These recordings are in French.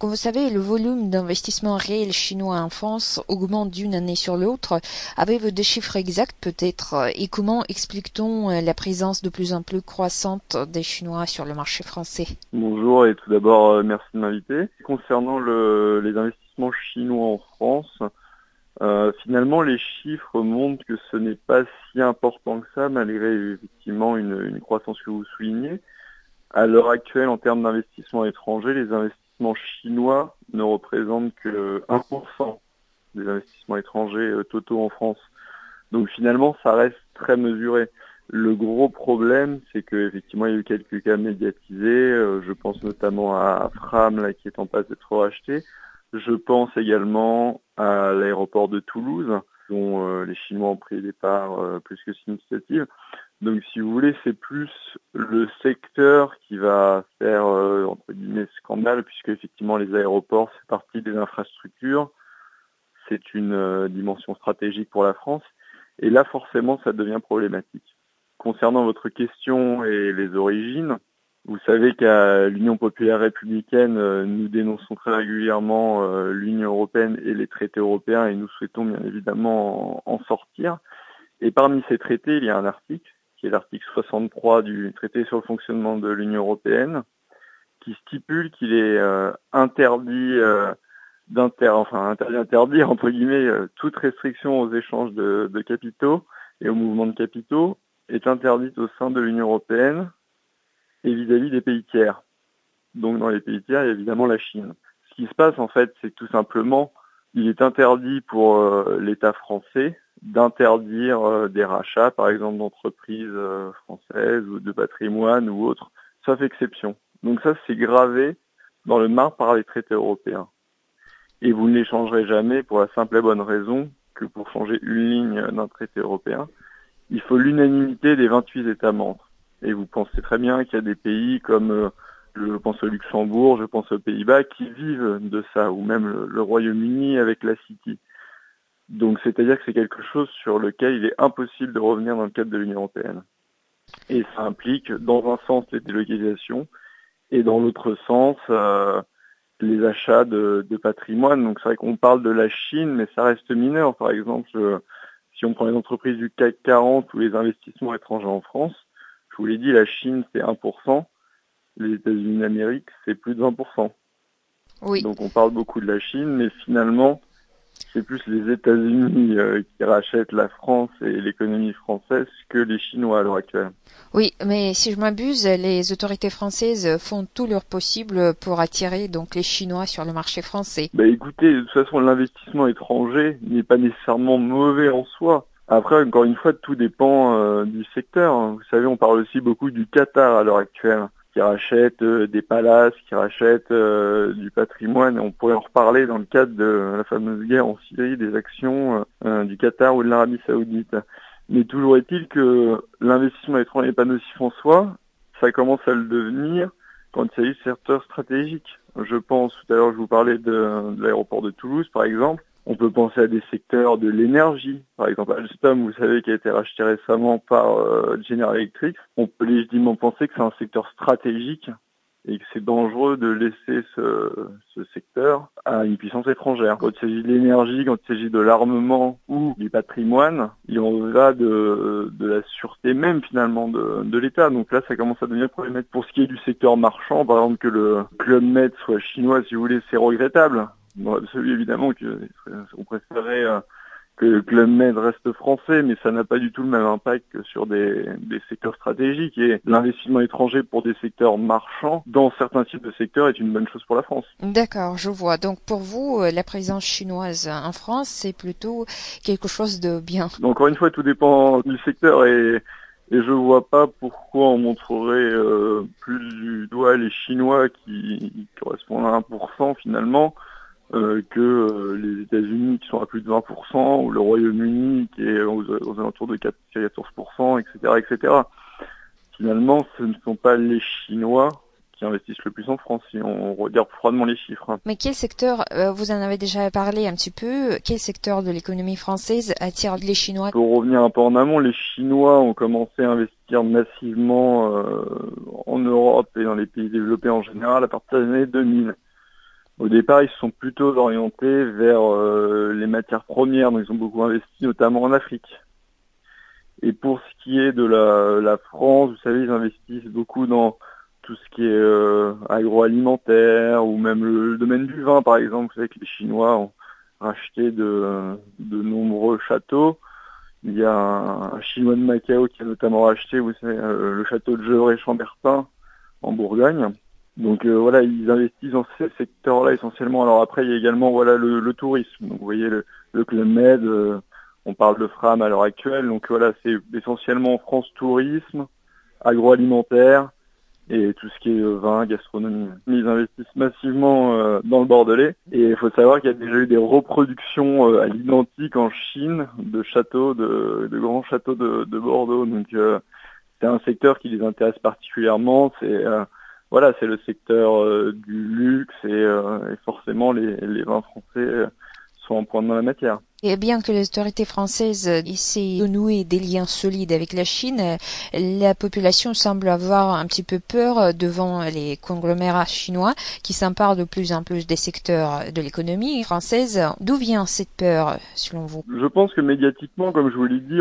Comme vous savez, le volume d'investissement réel chinois en France augmente d'une année sur l'autre. Avez-vous des chiffres exacts peut-être? Et comment explique-t-on la présence de plus en plus croissante des Chinois sur le marché français? Bonjour et tout d'abord euh, merci de m'inviter. Concernant le, les investissements chinois en France, euh, finalement les chiffres montrent que ce n'est pas si important que ça malgré effectivement une, une croissance que vous soulignez. À l'heure actuelle, en termes d'investissement étranger, les investissements chinois ne représente que 1% des investissements étrangers euh, totaux en France. Donc finalement, ça reste très mesuré. Le gros problème, c'est que effectivement, il y a eu quelques cas médiatisés. Euh, je pense notamment à Fram, là, qui est en passe d'être racheté. Je pense également à l'aéroport de Toulouse, dont euh, les Chinois ont pris des parts plus que significatives. Donc si vous voulez, c'est plus le secteur qui va faire euh, entre guillemets scandale, puisque effectivement les aéroports c'est partie des infrastructures, c'est une euh, dimension stratégique pour la France, et là forcément ça devient problématique. Concernant votre question et les origines, vous savez qu'à l'Union populaire républicaine, euh, nous dénonçons très régulièrement l'Union européenne et les traités européens, et nous souhaitons bien évidemment en sortir. Et parmi ces traités, il y a un article qui est l'article 63 du traité sur le fonctionnement de l'Union européenne, qui stipule qu'il est euh, interdit euh, d'inter, enfin interdit entre guillemets euh, toute restriction aux échanges de, de, capitaux et aux mouvements de capitaux est interdite au sein de l'Union européenne et vis-à-vis -vis des pays tiers. Donc dans les pays tiers, il y a évidemment la Chine. Ce qui se passe en fait, c'est que tout simplement, il est interdit pour l'État français d'interdire euh, des rachats, par exemple d'entreprises euh, françaises ou de patrimoine ou autres, sauf exception. Donc ça, c'est gravé dans le marbre par les traités européens. Et vous ne les changerez jamais pour la simple et bonne raison que pour changer une ligne d'un traité européen, il faut l'unanimité des 28 États membres. Et vous pensez très bien qu'il y a des pays comme, euh, je pense au Luxembourg, je pense aux Pays-Bas, qui vivent de ça, ou même le Royaume-Uni avec la City. Donc c'est-à-dire que c'est quelque chose sur lequel il est impossible de revenir dans le cadre de l'Union européenne. Et ça implique dans un sens les délocalisations et dans l'autre sens euh, les achats de, de, patrimoine. Donc c'est vrai qu'on parle de la Chine, mais ça reste mineur. Par exemple, euh, si on prend les entreprises du CAC 40 ou les investissements étrangers en France, je vous l'ai dit, la Chine c'est 1%, les États-Unis d'Amérique c'est plus de 20%. Oui. Donc on parle beaucoup de la Chine, mais finalement c'est plus les États-Unis euh, qui rachètent la France et l'économie française que les Chinois à l'heure actuelle. Oui, mais si je m'abuse, les autorités françaises font tout leur possible pour attirer donc les Chinois sur le marché français. Bah écoutez, de toute façon, l'investissement étranger n'est pas nécessairement mauvais en soi. Après, encore une fois, tout dépend euh, du secteur. Vous savez, on parle aussi beaucoup du Qatar à l'heure actuelle qui rachètent euh, des palaces, qui rachètent euh, du patrimoine. On pourrait en reparler dans le cadre de la fameuse guerre en Syrie, des actions euh, du Qatar ou de l'Arabie Saoudite. Mais toujours est-il que l'investissement étranger n'est pas nocif en soi. Ça commence à le devenir quand il s'agit de secteurs stratégiques. Je pense, tout à l'heure, je vous parlais de, de l'aéroport de Toulouse, par exemple. On peut penser à des secteurs de l'énergie, par exemple Alstom, vous savez, qui a été racheté récemment par euh, General Electric. On peut légitimement penser que c'est un secteur stratégique et que c'est dangereux de laisser ce, secteur à une puissance étrangère. Quand il s'agit de l'énergie, quand il s'agit de l'armement ou du patrimoine, il en va de, de la sûreté même finalement de, de l'État. Donc là, ça commence à devenir problématique. Pour ce qui est du secteur marchand, par exemple que le Club Med soit chinois, si vous voulez, c'est regrettable. Bon, celui évidemment qu'on préférait euh, que le Med reste français, mais ça n'a pas du tout le même impact que sur des, des secteurs stratégiques. Et l'investissement étranger pour des secteurs marchands, dans certains types de secteurs, est une bonne chose pour la France. D'accord, je vois. Donc pour vous, euh, la présence chinoise en France, c'est plutôt quelque chose de bien. Encore une fois, tout dépend du secteur et et je vois pas pourquoi on montrerait euh, plus du doigt les Chinois qui, qui correspondent à 1% finalement euh, que euh, les États-Unis qui sont à plus de 20%, ou le Royaume-Uni qui est aux, aux, alentours de 14%, etc., etc. Finalement, ce ne sont pas les Chinois qui investissent le plus en France, si on regarde froidement les chiffres. Mais quel secteur, euh, vous en avez déjà parlé un petit peu, quel secteur de l'économie française attire les Chinois? Pour revenir un peu en amont, les Chinois ont commencé à investir massivement euh, en Europe et dans les pays développés en général à partir des années 2000. Au départ, ils se sont plutôt orientés vers euh, les matières premières, donc ils ont beaucoup investi notamment en Afrique. Et pour ce qui est de la, la France, vous savez, ils investissent beaucoup dans tout ce qui est euh, agroalimentaire ou même le, domaine du vin, par exemple. Vous savez que les Chinois ont racheté de, de nombreux châteaux. Il y a un, Chinois de Macao qui a notamment racheté, vous savez, euh, le château de Gevrey-Chambertin en Bourgogne. Donc euh, voilà, ils investissent dans ces secteurs-là essentiellement. Alors après, il y a également voilà le, le tourisme. Donc vous voyez le, le Club Med, euh, on parle de Fram à l'heure actuelle. Donc voilà, c'est essentiellement en France tourisme, agroalimentaire et tout ce qui est vin, gastronomie. Ils investissent massivement euh, dans le Bordelais et il faut savoir qu'il y a déjà eu des reproductions à l'identique en Chine de châteaux, de, de grands châteaux de, de Bordeaux. Donc c'est un secteur qui les intéresse particulièrement. C'est voilà, c'est le secteur euh, du luxe et, euh, et forcément les, les, vins français euh, sont en pointe dans la matière. Et bien que les autorités françaises essaient de nouer des liens solides avec la Chine, la population semble avoir un petit peu peur devant les conglomérats chinois qui s'emparent de plus en plus des secteurs de l'économie française. D'où vient cette peur, selon vous? Je pense que médiatiquement, comme je vous l'ai dit,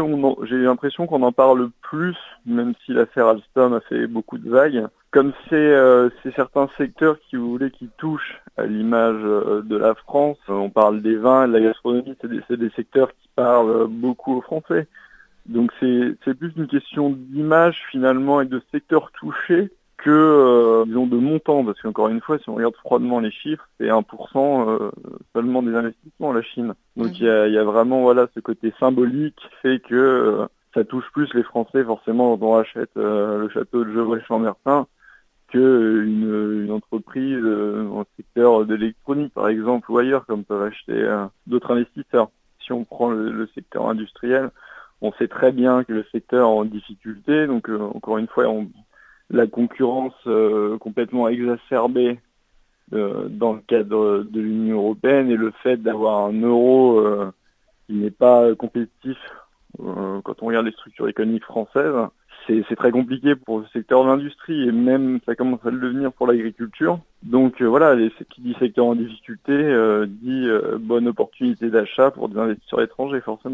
j'ai l'impression qu'on en parle plus, même si l'affaire Alstom a fait beaucoup de vagues comme c'est euh, certains secteurs qui vous voulez qui touchent à l'image euh, de la France, on parle des vins, de la gastronomie, c'est des, des, secteurs qui parlent euh, beaucoup aux Français. Donc c'est plus une question d'image finalement et de secteurs touchés que euh, disons de montant, parce qu'encore une fois, si on regarde froidement les chiffres, c'est 1% euh, seulement des investissements la Chine. Donc il y, a, y, a, vraiment voilà ce côté symbolique qui fait que ça touche plus les Français forcément quand on achète le château de Gevrey-Chambertin que une, entreprise euh, le secteur de l'électronique, par exemple, ou ailleurs, comme peuvent acheter euh, d'autres investisseurs. Si on prend le, le, secteur industriel, on sait très bien que le secteur est en difficulté. Donc, euh, encore une fois, on, la concurrence complètement exacerbée dans le cadre de l'Union européenne et le fait d'avoir un euro qui n'est pas compétitif quand on regarde les structures économiques françaises, c'est très compliqué pour le secteur de l'industrie et même ça commence à le devenir pour l'agriculture. Donc euh, voilà, qui dit secteur en difficulté euh, dit euh, bonne opportunité d'achat pour des investisseurs étrangers forcément.